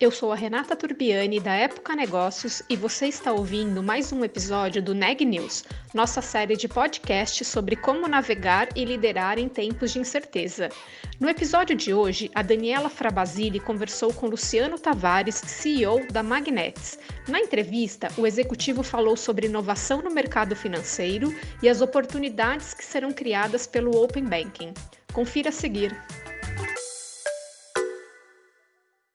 Eu sou a Renata Turbiani da Época Negócios e você está ouvindo mais um episódio do Neg News, nossa série de podcast sobre como navegar e liderar em tempos de incerteza. No episódio de hoje, a Daniela Frabasile conversou com Luciano Tavares, CEO da Magnets. Na entrevista, o executivo falou sobre inovação no mercado financeiro e as oportunidades que serão criadas pelo Open Banking. Confira a seguir.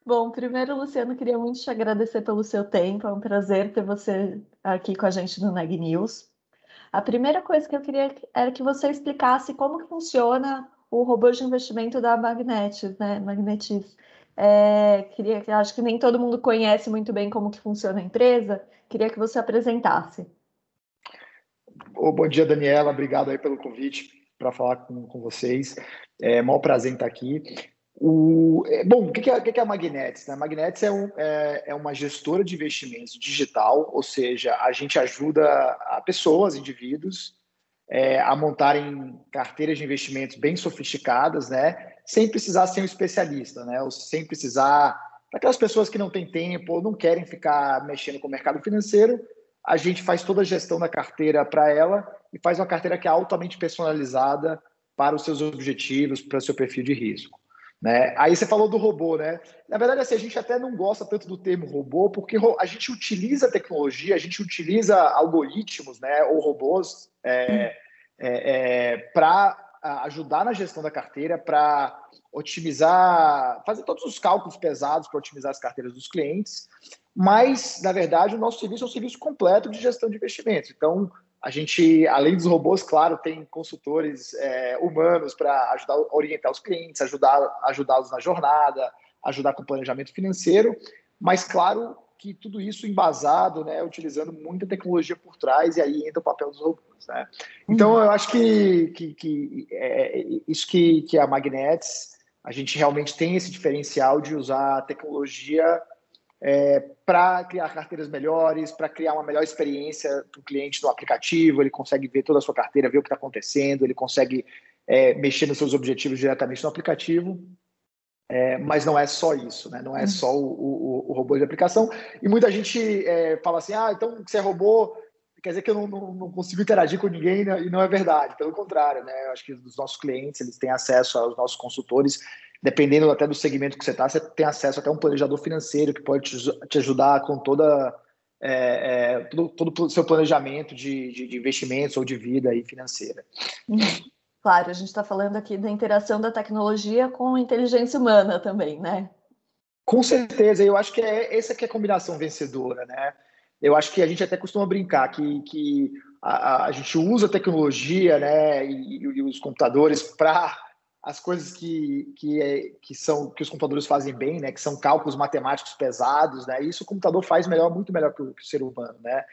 Bom, primeiro, Luciano, queria muito te agradecer pelo seu tempo. É um prazer ter você aqui com a gente no Neg News. A primeira coisa que eu queria era que você explicasse como que funciona o robô de investimento da Magnetis, né? Magnetis. É, queria, acho que nem todo mundo conhece muito bem como que funciona a empresa. Queria que você apresentasse. Oh, bom dia, Daniela. Obrigado aí pelo convite para falar com, com vocês. É maior prazer estar aqui. O, é, bom, o que é, que é a Magnetics? Né? A Magnetics é, um, é, é, uma gestora de investimentos digital, ou seja, a gente ajuda a pessoas, indivíduos, é, a montarem carteiras de investimentos bem sofisticadas, né? sem precisar ser um especialista, né? ou sem precisar. Para aquelas pessoas que não têm tempo ou não querem ficar mexendo com o mercado financeiro, a gente faz toda a gestão da carteira para ela e faz uma carteira que é altamente personalizada para os seus objetivos, para o seu perfil de risco. Né? Aí você falou do robô, né? Na verdade, assim, a gente até não gosta tanto do termo robô, porque a gente utiliza tecnologia, a gente utiliza algoritmos, né, ou robôs, é, é, é, para ajudar na gestão da carteira, para otimizar, fazer todos os cálculos pesados para otimizar as carteiras dos clientes. Mas, na verdade, o nosso serviço é um serviço completo de gestão de investimentos. Então, a gente, além dos robôs, claro, tem consultores é, humanos para ajudar a orientar os clientes, ajudar ajudá-los na jornada, ajudar com o planejamento financeiro, mas claro que tudo isso embasado, né, utilizando muita tecnologia por trás, e aí entra o papel dos robôs. Né? Então, eu acho que, que, que é, isso que, que a Magnets, a gente realmente tem esse diferencial de usar a tecnologia é, para criar carteiras melhores, para criar uma melhor experiência para o cliente no aplicativo, ele consegue ver toda a sua carteira, ver o que está acontecendo, ele consegue é, mexer nos seus objetivos diretamente no aplicativo. É, mas não é só isso, né? não é só o, o, o robô de aplicação. E muita gente é, fala assim: ah, então você é robô, quer dizer que eu não, não, não, consigo interagir com ninguém, né? e não é verdade, pelo contrário, né? Eu acho que os nossos clientes eles têm acesso aos nossos consultores dependendo até do segmento que você está, você tem acesso até a um planejador financeiro que pode te, ajudar com toda é, é, todo, todo o seu planejamento de, de, de, investimentos ou de vida aí financeira. Claro, a gente está falando aqui da interação da tecnologia com a inteligência humana também, né? Com certeza, eu acho que é essa que é a combinação vencedora, né? Eu acho que a gente até costuma brincar que, que a, a gente usa a tecnologia né, e, e os computadores para as coisas que, que, é, que são que os computadores fazem bem, né, que são cálculos matemáticos pesados, né, isso o computador faz melhor, muito melhor que o, que o ser humano, né.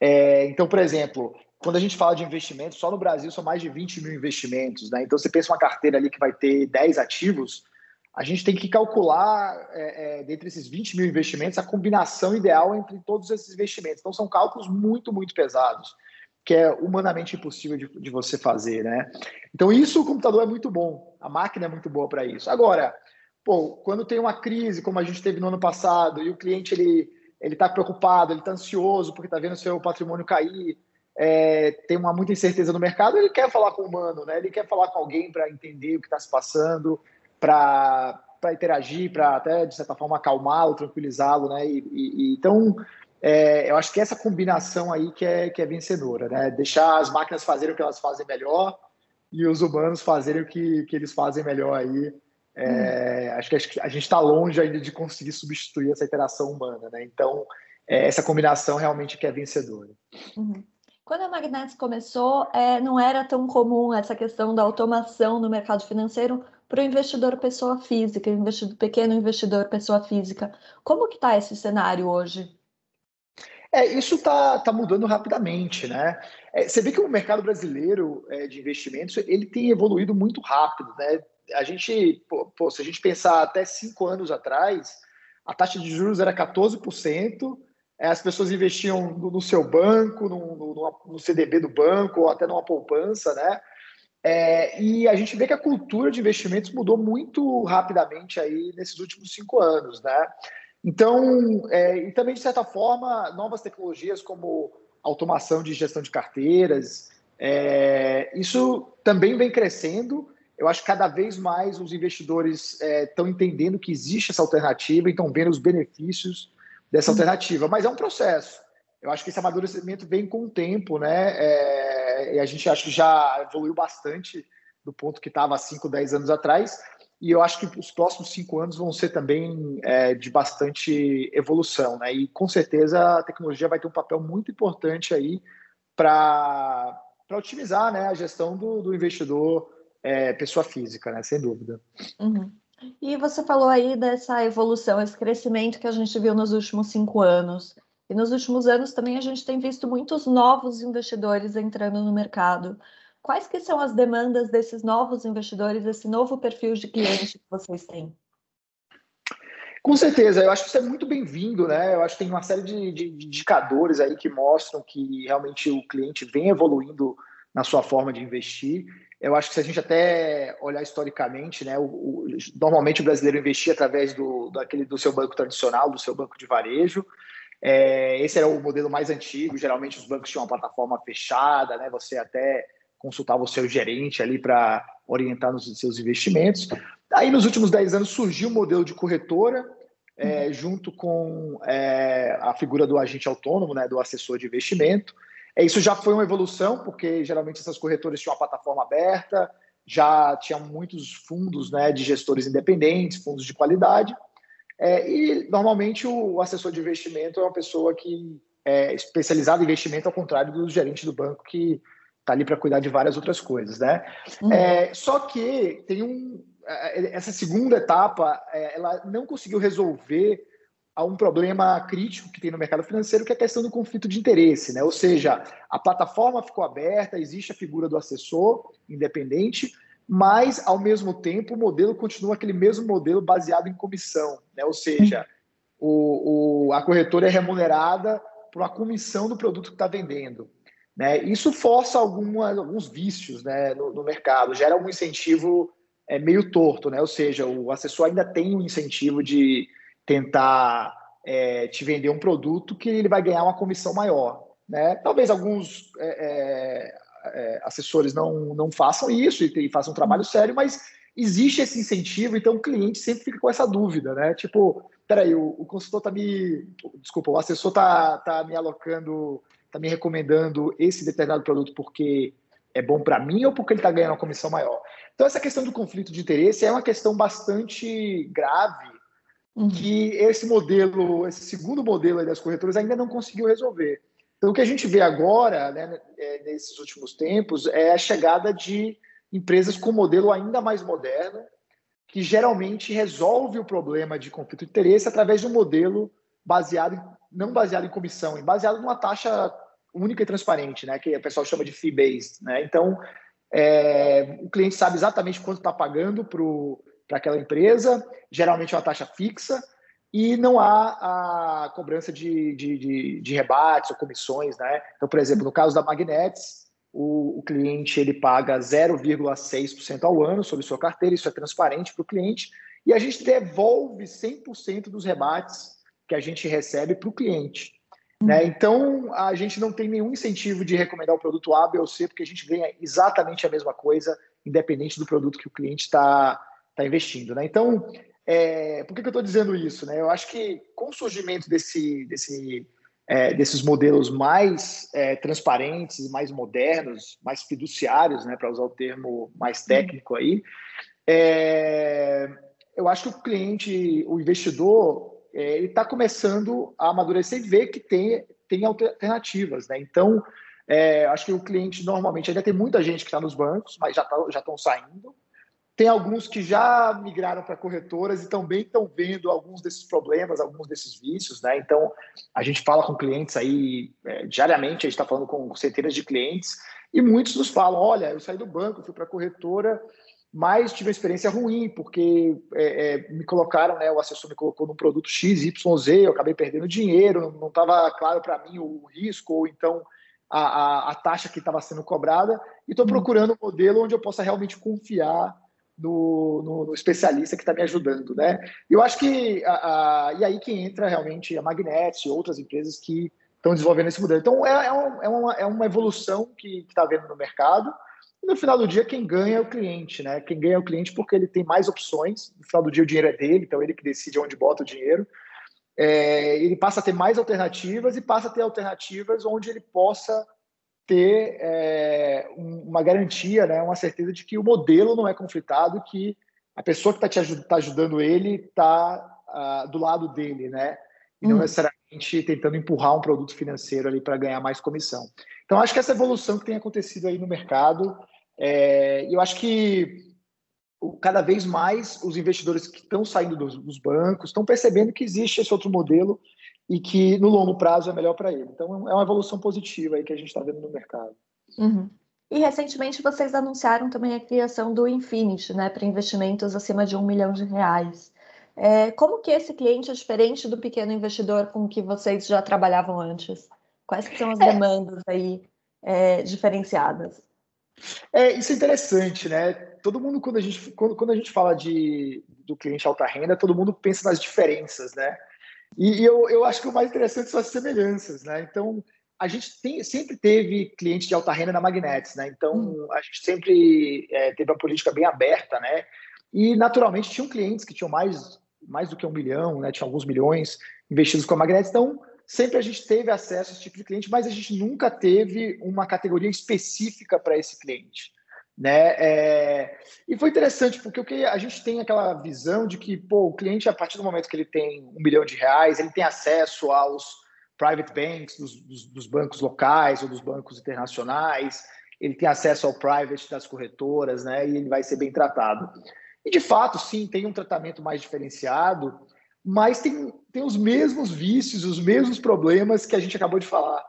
É, então, por exemplo, quando a gente fala de investimentos, só no Brasil são mais de 20 mil investimentos, né, então você pensa uma carteira ali que vai ter 10 ativos, a gente tem que calcular, é, é, dentre esses 20 mil investimentos, a combinação ideal entre todos esses investimentos. Então, são cálculos muito, muito pesados que é humanamente impossível de, de, você fazer, né? Então isso o computador é muito bom, a máquina é muito boa para isso. Agora, pô, quando tem uma crise como a gente teve no ano passado e o cliente ele ele está preocupado, ele está ansioso porque está vendo seu patrimônio cair, é, tem uma muita incerteza no mercado, ele quer falar com o humano, né? Ele quer falar com alguém para entender o que está se passando, para para interagir, para até de certa forma acalmá-lo, tranquilizá-lo, né? E, e, então é, eu acho que essa combinação aí que é, que é vencedora, né? Deixar as máquinas fazerem o que elas fazem melhor e os humanos fazerem o que, que eles fazem melhor aí. É, hum. Acho que a gente está longe ainda de conseguir substituir essa interação humana, né? Então, é, essa combinação realmente que é vencedora. Uhum. Quando a Magnetics começou, é, não era tão comum essa questão da automação no mercado financeiro para o investidor pessoa física, investidor, pequeno investidor pessoa física. Como que está esse cenário hoje? É, isso está tá mudando rapidamente, né? É, você vê que o mercado brasileiro é, de investimentos ele tem evoluído muito rápido, né? A gente, pô, se a gente pensar até cinco anos atrás, a taxa de juros era 14%, é, as pessoas investiam no, no seu banco, no, no, no, CDB do banco, ou até numa poupança, né? É, e a gente vê que a cultura de investimentos mudou muito rapidamente aí nesses últimos cinco anos, né? Então, é, e também, de certa forma, novas tecnologias como automação de gestão de carteiras, é, isso também vem crescendo. Eu acho que cada vez mais os investidores estão é, entendendo que existe essa alternativa e estão vendo os benefícios dessa uhum. alternativa. Mas é um processo. Eu acho que esse amadurecimento vem com o tempo, né? É, e a gente acha que já evoluiu bastante do ponto que estava há 5, 10 anos atrás. E eu acho que os próximos cinco anos vão ser também é, de bastante evolução, né? E com certeza a tecnologia vai ter um papel muito importante aí para otimizar né, a gestão do, do investidor é, pessoa física, né? Sem dúvida. Uhum. E você falou aí dessa evolução, esse crescimento que a gente viu nos últimos cinco anos. E nos últimos anos também a gente tem visto muitos novos investidores entrando no mercado. Quais que são as demandas desses novos investidores, esse novo perfil de cliente que vocês têm? Com certeza, eu acho que isso é muito bem-vindo, né? Eu acho que tem uma série de, de, de, indicadores aí que mostram que realmente o cliente vem evoluindo na sua forma de investir. Eu acho que se a gente até olhar historicamente, né, o, o, normalmente o brasileiro investia através do, daquele, do seu banco tradicional, do seu banco de varejo. É, esse era o modelo mais antigo. Geralmente os bancos tinham uma plataforma fechada, né? Você até consultava o seu gerente ali para orientar nos seus investimentos. Aí, nos últimos 10 anos, surgiu o modelo de corretora, é, junto com é, a figura do agente autônomo, né, do assessor de investimento. É, isso já foi uma evolução, porque geralmente essas corretoras tinham uma plataforma aberta, já tinha muitos fundos né, de gestores independentes, fundos de qualidade. É, e normalmente o assessor de investimento é uma pessoa que é especializada em investimento, ao contrário do gerente do banco, que está ali para cuidar de várias outras coisas, né? Uhum. É, só que tem um é, essa segunda etapa, é, ela não conseguiu resolver a um problema crítico que tem no mercado financeiro, que é a questão do conflito de interesse, né? Ou seja, a plataforma ficou aberta, existe a figura do assessor independente, mas ao mesmo tempo o modelo continua aquele mesmo modelo baseado em comissão, né? Ou seja, o, o a corretora é remunerada por uma comissão do produto que está vendendo. Né? Isso força alguns vícios né, no, no, mercado, gera um incentivo é, meio torto, né? ou seja, o assessor ainda tem um incentivo de tentar é, te vender um produto que ele vai ganhar uma comissão maior. Né? Talvez alguns é, é, é assessores não, não façam isso e, e façam um trabalho sério, mas existe esse incentivo, então o cliente sempre fica com essa dúvida, né? Tipo, peraí, o, o consultor está me. Desculpa, o assessor está tá me alocando está me recomendando esse determinado produto porque é bom para mim ou porque ele está ganhando uma comissão maior. Então, essa questão do conflito de interesse é uma questão bastante grave uhum. que esse modelo, esse segundo modelo das corretoras ainda não conseguiu resolver. Então, o que a gente vê agora, né, é, nesses últimos tempos, é a chegada de empresas com modelo ainda mais moderno, que geralmente resolve o problema de conflito de interesse através de um modelo baseado, não baseado em comissão, baseado numa taxa única e transparente, né? Que o pessoal chama de fee-based, né? Então, é, o cliente sabe exatamente quanto está pagando para aquela empresa, geralmente é uma taxa fixa, e não há a cobrança de, de, de, de rebates ou comissões, né? Então, por exemplo, no caso da Magnets, o, o cliente ele paga 0,6% ao ano sobre sua carteira, isso é transparente para o cliente, e a gente devolve 100% dos rebates que a gente recebe para o cliente. Né? Então, a gente não tem nenhum incentivo de recomendar o produto A, B ou C, porque a gente ganha exatamente a mesma coisa, independente do produto que o cliente está tá investindo. Né? Então, é, por que, que eu estou dizendo isso? Né? Eu acho que com o surgimento desse, desse, é, desses modelos mais é, transparentes, mais modernos, mais fiduciários, né, para usar o termo mais técnico aí, é, eu acho que o cliente, o investidor, é, ele está começando a amadurecer e ver que tem, tem alternativas. Né? Então, é, acho que o cliente normalmente ainda tem muita gente que está nos bancos, mas já tá, já estão saindo. Tem alguns que já migraram para corretoras e também estão vendo alguns desses problemas, alguns desses vícios, né? Então, a gente fala com clientes aí é, diariamente, a gente está falando com centenas de clientes, e muitos nos falam: olha, eu saí do banco, fui para a corretora, mas tive uma experiência ruim, porque é, é, me colocaram, né? O assessor me colocou num produto X, Y, Z, eu acabei perdendo dinheiro, não estava claro para mim o risco, ou então a, a, a taxa que estava sendo cobrada, e estou hum. procurando um modelo onde eu possa realmente confiar no, no, no especialista que está me ajudando, né? Eu acho que a, a, e aí que entra realmente a Magnet e outras empresas que estão desenvolvendo esse modelo. Então é, é, um, é, uma, é uma evolução que está havendo no mercado. E no final do dia, quem ganha é o cliente, né? Quem ganha é o cliente porque ele tem mais opções. No final do dia, o dinheiro é dele, então ele que decide onde bota o dinheiro. É, ele passa a ter mais alternativas e passa a ter alternativas onde ele possa ter é, uma garantia, né, uma certeza de que o modelo não é conflitado, que a pessoa que está te ajud tá ajudando ele está uh, ah, do lado dele, né? E não hum. necessariamente tentando empurrar um produto financeiro ali para ganhar mais comissão. Então, acho que essa evolução que tem acontecido aí no mercado, é, eu acho que cada vez mais os investidores que estão saindo dos, dos bancos estão percebendo que existe esse outro modelo e que no longo prazo é melhor para ele. Então é uma evolução positiva aí que a gente está vendo no mercado. Uhum. E recentemente vocês anunciaram também a criação do Infinity, né, para investimentos acima de um milhão de reais. É, como que esse cliente é diferente do pequeno investidor com que vocês já trabalhavam antes? Quais são as é. demandas aí é, diferenciadas? É, isso é interessante, né? Todo mundo, quando a gente, quando, quando a gente fala de, do cliente alta renda, todo mundo pensa nas diferenças, né? E, e eu, eu acho que o mais interessante são as semelhanças, né? Então, a gente tem, sempre teve cliente de alta renda na Magnets, né? Então, hum. a gente sempre é, teve uma política bem aberta, né? E, naturalmente, tinham clientes que tinham mais, mais do que um milhão, né? Tinha alguns milhões investidos com a Magnets. Então, sempre a gente teve acesso a esse tipo de cliente, mas a gente nunca teve uma categoria específica para esse cliente. Né? É... E foi interessante, porque a gente tem aquela visão de que pô, o cliente, a partir do momento que ele tem um milhão de reais, ele tem acesso aos private banks dos, dos, dos bancos locais ou dos bancos internacionais, ele tem acesso ao private das corretoras, né? E ele vai ser bem tratado. E de fato, sim, tem um tratamento mais diferenciado, mas tem, tem os mesmos vícios, os mesmos problemas que a gente acabou de falar.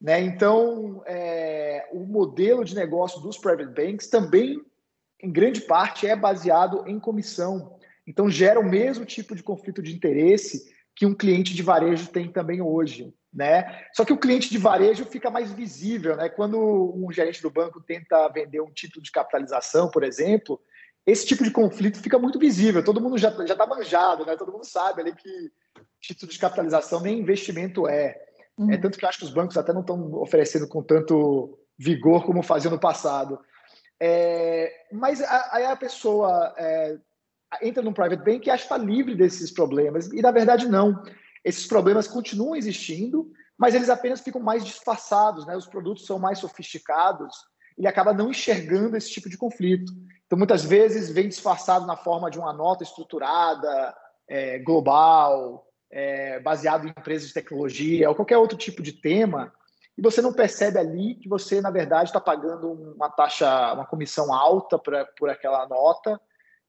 Né? Então, é, o modelo de negócio dos private banks também, em grande parte, é baseado em comissão. Então, gera o mesmo tipo de conflito de interesse que um cliente de varejo tem também hoje. Né? Só que o cliente de varejo fica mais visível. Né? Quando um gerente do banco tenta vender um título de capitalização, por exemplo, esse tipo de conflito fica muito visível. Todo mundo já está manjado, né? todo mundo sabe ali que título de capitalização nem investimento é. Uhum. É, tanto que eu acho que os bancos até não estão oferecendo com tanto vigor como faziam no passado. É, mas aí a, pessoa é, entra num private bank e acha que está livre desses problemas. E na verdade, não. Esses problemas continuam existindo, mas eles apenas ficam mais disfarçados, né? os produtos são mais sofisticados, ele acaba não enxergando esse tipo de conflito. Então, muitas vezes, vem disfarçado na forma de uma nota estruturada, é, global, é, baseado em empresas de tecnologia ou qualquer outro tipo de tema, e você não percebe ali que você, na verdade, está pagando uma taxa, uma comissão alta pra, por aquela nota,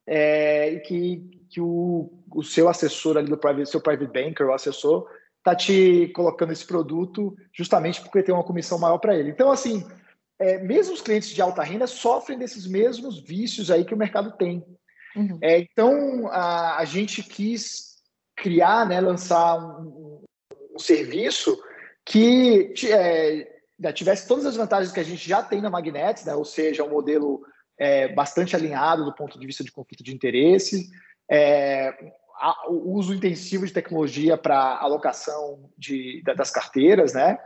é, e que, que o, o seu assessor ali do private, seu private banker, o assessor, está te colocando esse produto justamente porque tem uma comissão maior para ele. Então, assim, é, mesmo os clientes de alta renda sofrem desses mesmos vícios aí que o mercado tem. Uhum. É, então, a, a gente quis criar, né, lançar um, um serviço que é, tivesse todas as vantagens que a gente já tem na Magnets, né, ou seja, um modelo é, bastante alinhado do ponto de vista de conflito de interesse, é, a, o uso intensivo de tecnologia para alocação de, das carteiras, né,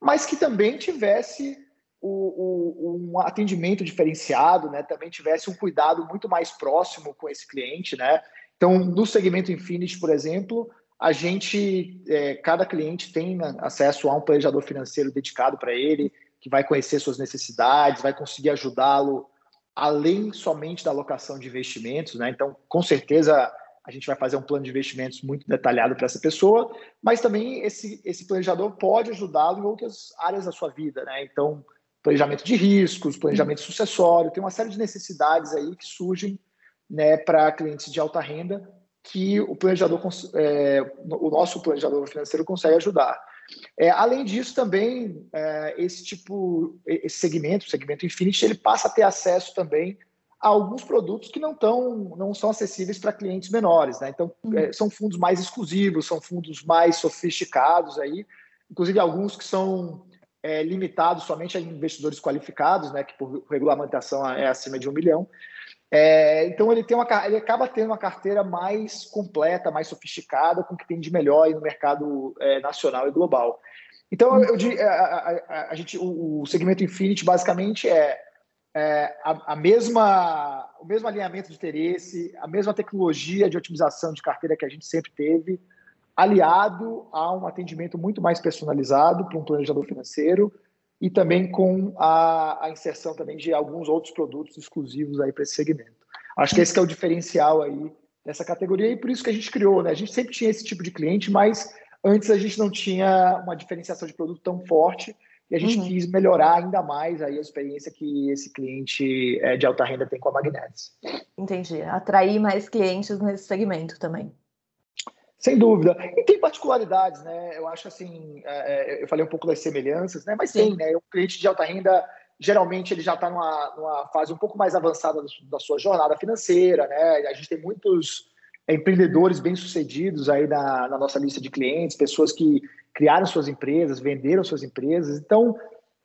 mas que também tivesse um atendimento diferenciado, né, também tivesse um cuidado muito mais próximo com esse cliente, né, então, no segmento Infinity, por exemplo, a gente, é, cada cliente tem acesso a um planejador financeiro dedicado para ele, que vai conhecer suas necessidades, vai conseguir ajudá-lo além somente da alocação de investimentos, né? Então, com certeza, a gente vai fazer um plano de investimentos muito detalhado para essa pessoa, mas também esse, esse planejador pode ajudá-lo em outras áreas da sua vida, né? Então, planejamento de riscos, planejamento sucessório, tem uma série de necessidades aí que surgem né, para clientes de alta renda que o planejador, é, o nosso planejador financeiro consegue ajudar. É, além disso, também é, esse tipo, esse segmento, o segmento Infinity, ele passa a ter acesso também a alguns produtos que não, tão, não são acessíveis para clientes menores. Né? Então, uhum. é, são fundos mais exclusivos, são fundos mais sofisticados aí, inclusive alguns que são é, limitados somente a investidores qualificados, né, que por regulamentação é acima de um milhão. É, então ele tem uma, ele acaba tendo uma carteira mais completa, mais sofisticada, com o que tem de melhor no mercado é, nacional e global. Então eu, eu a, a, a, gente, o, o, segmento Infinity basicamente é, é a, a, mesma, o mesmo alinhamento de interesse, a mesma tecnologia de otimização de carteira que a gente sempre teve, aliado a um atendimento muito mais personalizado para um planejador financeiro e também com a, a, inserção também de alguns outros produtos exclusivos aí para esse segmento. Acho que esse que é o diferencial aí dessa categoria e por isso que a gente criou, né? A gente sempre tinha esse tipo de cliente, mas antes a gente não tinha uma diferenciação de produto tão forte e a gente uhum. quis melhorar ainda mais aí a experiência que esse cliente é, de alta renda tem com a Magnetics. Entendi. Atrair mais clientes nesse segmento também. Sem dúvida. E tem particularidades, né? Eu acho assim, é, é eu falei um pouco das semelhanças, né? Mas Sim. tem, né? O cliente de alta renda, geralmente, ele já está numa, numa, fase um pouco mais avançada da sua jornada financeira, né? A gente tem muitos é, empreendedores bem-sucedidos aí na, na, nossa lista de clientes, pessoas que criaram suas empresas, venderam suas empresas. Então,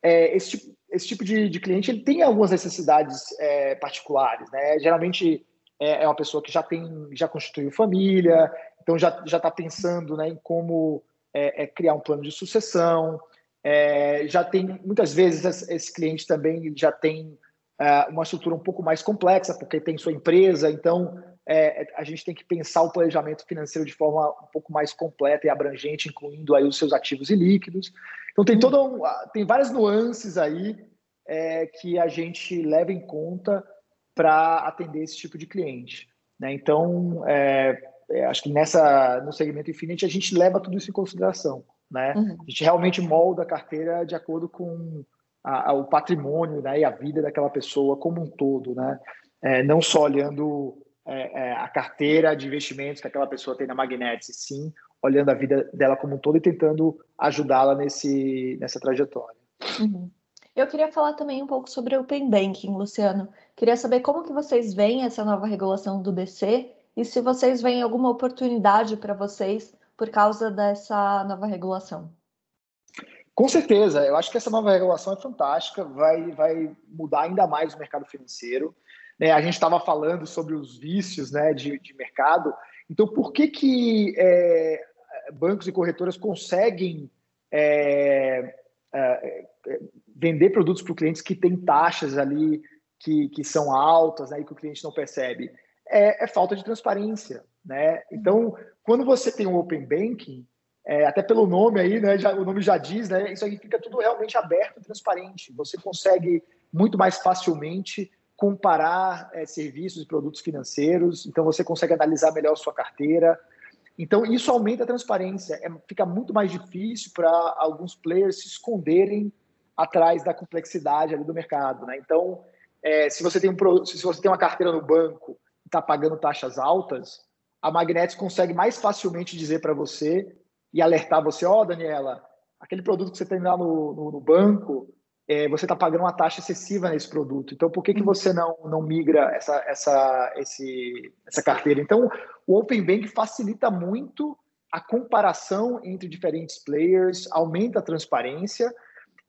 é, esse, tipo, esse tipo de, de, cliente, ele tem algumas necessidades é, particulares, né? Geralmente, é, é uma pessoa que já tem, já constituiu família, então já está pensando né, em como é, é, criar um plano de sucessão. É, já tem muitas vezes esse cliente também já tem é, uma estrutura um pouco mais complexa porque tem sua empresa. Então é, a gente tem que pensar o planejamento financeiro de forma um pouco mais completa e abrangente, incluindo aí os seus ativos e líquidos. Então tem toda um, tem várias nuances aí é, que a gente leva em conta para atender esse tipo de cliente. Né? Então, é, é, acho que nessa no segmento Infinity a gente leva tudo isso em consideração, né? Uhum. A gente realmente molda a carteira de acordo com a, a, o patrimônio né, e a vida daquela pessoa como um todo, né? É, não só olhando é, é, a carteira de investimentos que aquela pessoa tem na Magnetics, sim olhando a vida dela como um todo e tentando ajudá-la nesse nessa trajetória. Uhum. Eu queria falar também um pouco sobre o Open Banking, Luciano. Queria saber como que vocês veem essa nova regulação do BC e se vocês veem alguma oportunidade para vocês por causa dessa nova regulação. Com certeza, eu acho que essa nova regulação é fantástica, vai, vai mudar ainda mais o mercado financeiro. Né? A gente estava falando sobre os vícios né, de, de mercado, então por que, que é, bancos e corretoras conseguem é, é, vender produtos para clientes que têm taxas ali que, que são altas né, e que o cliente não percebe? É, é falta de transparência. Né? Então, quando você tem um Open Banking, é, até pelo nome aí, né, já, o nome já diz, né, isso aí fica tudo realmente aberto e transparente. Você consegue muito mais facilmente comparar é, serviços e produtos financeiros, então você consegue analisar melhor sua carteira. Então, isso aumenta a transparência. É, fica muito mais difícil para alguns players se esconderem atrás da complexidade ali do mercado. Né? Então, é, se, você tem um, se você tem uma carteira no banco está pagando taxas altas, a Magnetis consegue mais facilmente dizer para você e alertar você, ó, oh, Daniela, aquele produto que você tem lá no, no, no banco, é, você está pagando uma taxa excessiva nesse produto. Então, por que, que você não, não migra essa, essa, esse, essa carteira? Então, o Open Bank facilita muito a comparação entre diferentes players, aumenta a transparência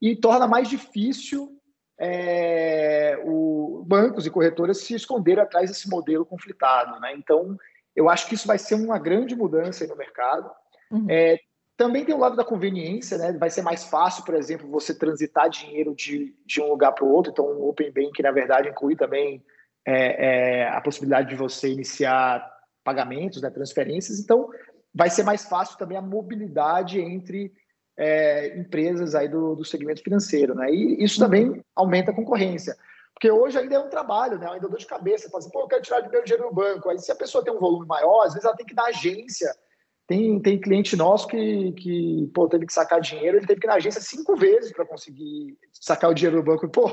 e torna mais difícil é, o, bancos e corretoras se esconderam atrás desse modelo conflitado. Né? Então, eu acho que isso vai ser uma grande mudança no mercado. Uhum. É, também tem o lado da conveniência, né? Vai ser mais fácil, por exemplo, você transitar dinheiro de, de um lugar para o outro. Então, o Open Bank, na verdade, inclui também é, é, a possibilidade de você iniciar pagamentos, né, transferências. Então, vai ser mais fácil também a mobilidade entre é, empresas aí do, do segmento financeiro, né? E isso também aumenta a concorrência. Porque hoje ainda é um trabalho, né? Ainda dor de cabeça. Fala assim, pô, eu quero tirar meu dinheiro no banco. Aí, se a pessoa tem um volume maior, às vezes ela tem que dar agência, Tem, tem cliente nosso que, que pô, teve que sacar dinheiro, ele teve que ir na agência cinco vezes para conseguir sacar o dinheiro do banco. Pô,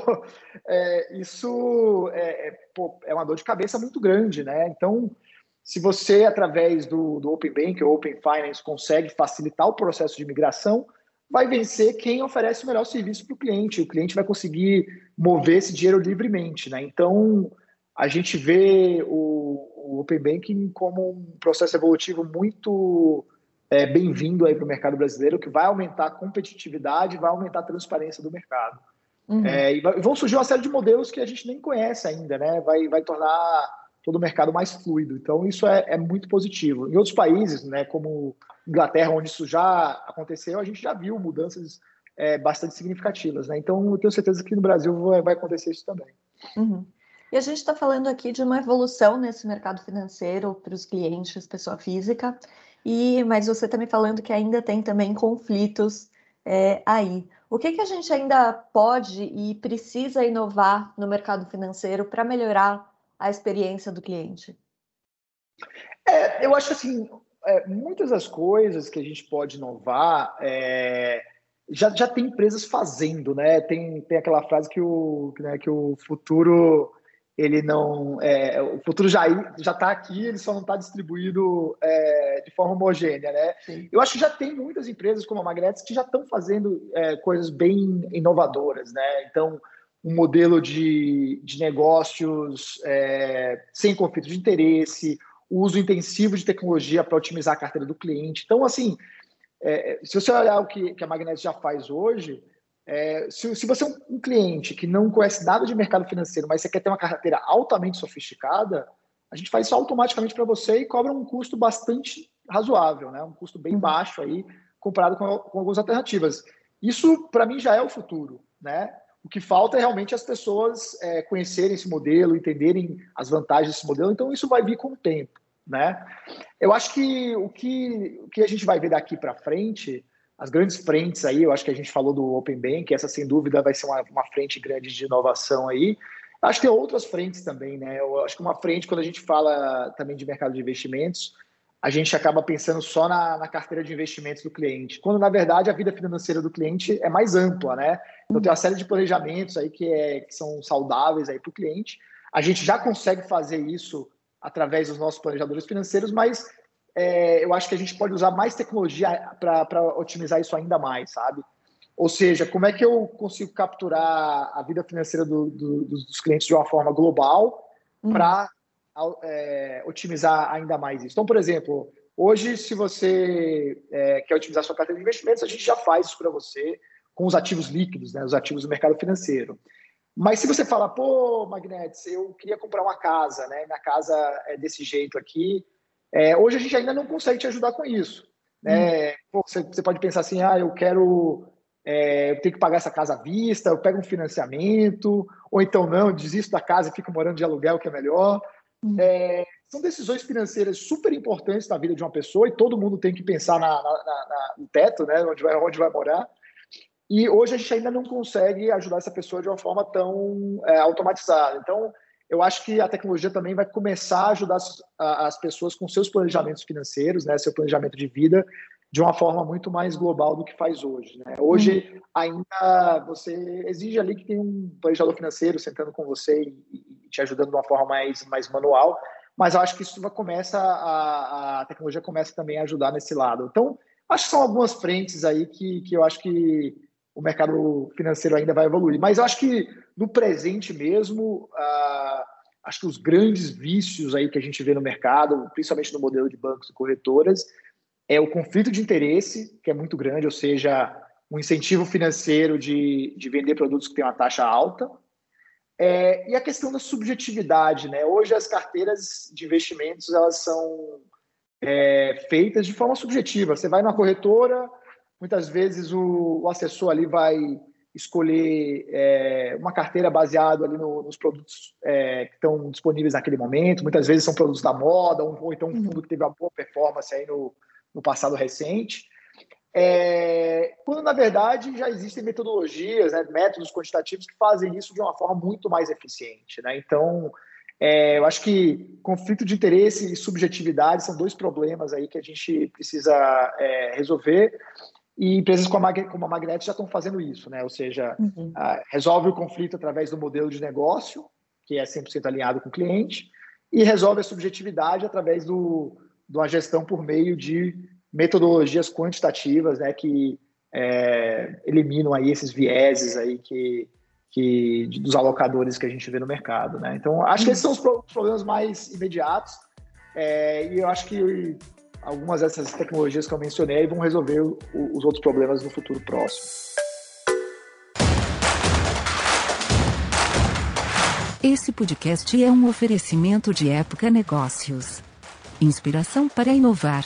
é, isso é, é, pô, é, uma dor de cabeça muito grande, né? Então, se você, através do, do Open Bank ou Open Finance, consegue facilitar o processo de migração, vai vencer quem oferece o melhor serviço para o cliente. O cliente vai conseguir mover esse dinheiro livremente, né? Então, a gente vê o, o Open Banking como um processo evolutivo muito é, bem-vindo para o mercado brasileiro, que vai aumentar a competitividade, vai aumentar a transparência do mercado. Uhum. É, e, vão surgir uma série de modelos que a gente nem conhece ainda, né? Vai, vai tornar todo o mercado mais fluido. Então, isso é, é muito positivo. Em outros países, né, como Inglaterra, onde isso já aconteceu, a gente já viu mudanças é, bastante significativas. Né? Então, eu tenho certeza que no Brasil vai, vai acontecer isso também. Uhum. E a gente está falando aqui de uma evolução nesse mercado financeiro para os clientes, pessoa física, e mas você está me falando que ainda tem também conflitos é, aí. O que, que a gente ainda pode e precisa inovar no mercado financeiro para melhorar a experiência do cliente? É, eu acho assim, é, muitas das coisas que a gente pode inovar é, já, já tem empresas fazendo, né? Tem, tem aquela frase que o, né, que o futuro ele não é, o futuro já já está aqui ele só não está distribuído é, de forma homogênea né Sim. eu acho que já tem muitas empresas como a Magnetis que já estão fazendo é, coisas bem inovadoras né então um modelo de, de negócios é, sem conflito de interesse uso intensivo de tecnologia para otimizar a carteira do cliente então assim é, se você olhar o que, que a Magnetis já faz hoje é, se, se, você é um, um, cliente que não conhece nada de mercado financeiro, mas você quer ter uma carteira altamente sofisticada, a gente faz isso automaticamente para você e cobra um custo bastante razoável, né? um custo bem uhum. baixo aí, comparado com, com algumas alternativas. Isso, para mim, já é o futuro. Né? O que falta é realmente as pessoas é, conhecerem esse modelo, entenderem as vantagens desse modelo, então isso vai vir com o tempo. Né? Eu acho que o que, o que a gente vai ver daqui para frente as grandes frentes aí, eu acho que a gente falou do Open Bank, essa sem dúvida vai ser uma, uma frente grande de inovação aí. Acho que tem outras frentes também, né? Eu acho que uma frente, quando a gente fala também de mercado de investimentos, a gente acaba pensando só na, na, carteira de investimentos do cliente, quando na verdade a vida financeira do cliente é mais ampla, né? Então tem uma série de planejamentos aí que, é, que são saudáveis aí para o cliente. A gente já consegue fazer isso através dos nossos planejadores financeiros, mas é, eu acho que a gente pode usar mais tecnologia para otimizar isso ainda mais, sabe? Ou seja, como é que eu consigo capturar a vida financeira do, do, dos clientes de uma forma global para é, otimizar ainda mais isso? Então, por exemplo, hoje, se você é, quer otimizar sua carteira de investimentos, a gente já faz isso para você com os ativos líquidos, né, os ativos do mercado financeiro. Mas se você fala, pô, Magnetes, eu queria comprar uma casa, né? Minha casa é desse jeito aqui, é, hoje a gente ainda não consegue te ajudar com isso. Né? Hum. Você, você, pode pensar assim, ah, eu quero é, eu tenho que pagar essa casa à vista, eu pego um financiamento, ou então não, desisto da casa e fico morando de aluguel, que é melhor. Hum. É, são decisões financeiras super importantes na vida de uma pessoa e todo mundo tem que pensar na, na, na, no teto, né, onde vai, onde vai morar. E hoje a gente ainda não consegue ajudar essa pessoa de uma forma tão é, automatizada. Então, eu acho que a tecnologia também vai começar a ajudar as, as pessoas com seus planejamentos financeiros, né, seu planejamento de vida, de uma forma muito mais global do que faz hoje. Né? Hoje, uhum. ainda você exige ali que tem um planejador financeiro sentando com você e, te ajudando de uma forma mais, mais manual, mas acho que isso começa a, a tecnologia começa também a ajudar nesse lado. Então, acho que são algumas frentes aí que, que eu acho que o mercado financeiro ainda vai evoluir. Mas eu acho que no presente mesmo, uh, acho que os grandes vícios aí que a gente vê no mercado, principalmente no modelo de bancos e corretoras, é o conflito de interesse, que é muito grande, ou seja, um incentivo financeiro de, de vender produtos que têm uma taxa alta, é, e a questão da subjetividade, né? Hoje as carteiras de investimentos elas são é, feitas de forma subjetiva. Você vai numa corretora, Muitas vezes o, o assessor ali vai escolher é, uma carteira baseada ali no, nos produtos é, que estão disponíveis naquele momento. Muitas vezes são produtos da moda, ou, ou então um fundo que teve uma boa performance aí no, no passado recente. É, quando na verdade já existem metodologias, né, métodos quantitativos que fazem isso de uma forma muito mais eficiente. Né? Então, É, eu acho que conflito de interesse e subjetividade são dois problemas aí que a gente precisa é, resolver. E empresas como a, como a Magnet já estão fazendo isso, né? Ou seja, uhum. a, resolve o conflito através do modelo de negócio, que é 100% alinhado com o cliente, e resolve a subjetividade através do, de uma gestão por meio de metodologias quantitativas, né? Que é, eliminam aí esses vieses aí que que, dos alocadores que a gente vê no mercado. Né? Então, acho que esses são os problemas mais imediatos é, e eu acho que algumas dessas tecnologias que eu mencionei vão resolver os outros problemas no futuro próximo. Esse podcast é um oferecimento de Época Negócios. Inspiração para inovar.